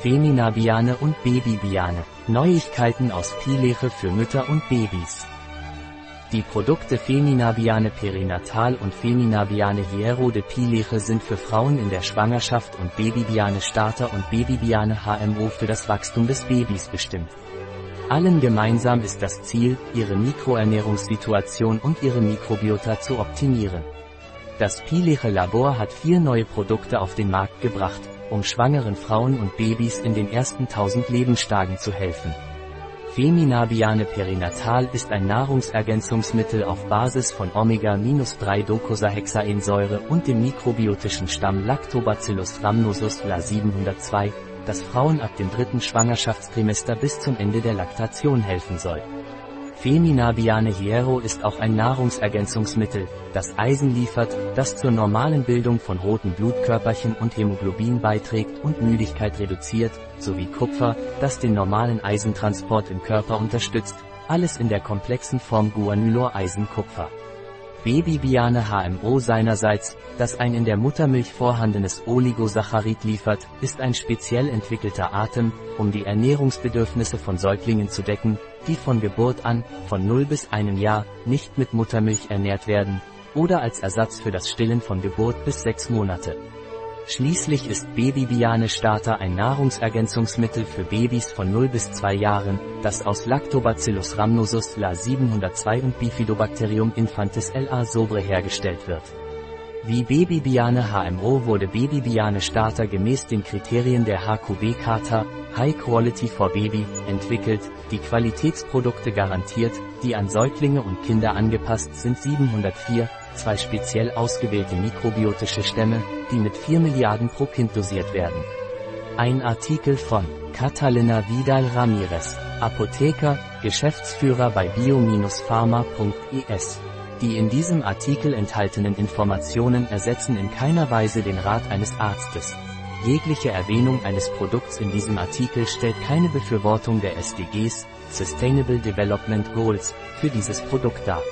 Feminabiane und Babybiane. Neuigkeiten aus Pileche für Mütter und Babys. Die Produkte Feminabiane Perinatal und Feminabiane Hierro de Pileche sind für Frauen in der Schwangerschaft und Babybiane Starter und Babybiane HMO für das Wachstum des Babys bestimmt. Allen gemeinsam ist das Ziel, ihre Mikroernährungssituation und ihre Mikrobiota zu optimieren. Das Pileche Labor hat vier neue Produkte auf den Markt gebracht, um schwangeren Frauen und Babys in den ersten 1000 Lebenstagen zu helfen. Feminabiane Perinatal ist ein Nahrungsergänzungsmittel auf Basis von Omega-3-Docosahexaensäure und dem mikrobiotischen Stamm Lactobacillus rhamnosus La 702, das Frauen ab dem dritten Schwangerschaftstrimester bis zum Ende der Laktation helfen soll. Feminabiane Hierro ist auch ein Nahrungsergänzungsmittel, das Eisen liefert, das zur normalen Bildung von roten Blutkörperchen und Hämoglobin beiträgt und Müdigkeit reduziert, sowie Kupfer, das den normalen Eisentransport im Körper unterstützt, alles in der komplexen Form Guanylor-Eisen-Kupfer. Babybiane HMO seinerseits, das ein in der Muttermilch vorhandenes Oligosaccharid liefert, ist ein speziell entwickelter Atem, um die Ernährungsbedürfnisse von Säuglingen zu decken, die von Geburt an, von 0 bis einem Jahr, nicht mit Muttermilch ernährt werden, oder als Ersatz für das Stillen von Geburt bis 6 Monate. Schließlich ist Babybiane Starter ein Nahrungsergänzungsmittel für Babys von 0 bis 2 Jahren, das aus Lactobacillus rhamnosus La 702 und Bifidobacterium infantis La sobre hergestellt wird. Wie Babybiane HMO wurde Babybiane Starter gemäß den Kriterien der HQB-Charta, High Quality for Baby, entwickelt, die Qualitätsprodukte garantiert, die an Säuglinge und Kinder angepasst sind 704, zwei speziell ausgewählte mikrobiotische Stämme, die mit 4 Milliarden pro Kind dosiert werden. Ein Artikel von Catalina Vidal Ramirez, Apotheker, Geschäftsführer bei bio-pharma.es. Die in diesem Artikel enthaltenen Informationen ersetzen in keiner Weise den Rat eines Arztes. Jegliche Erwähnung eines Produkts in diesem Artikel stellt keine Befürwortung der SDGs, Sustainable Development Goals, für dieses Produkt dar.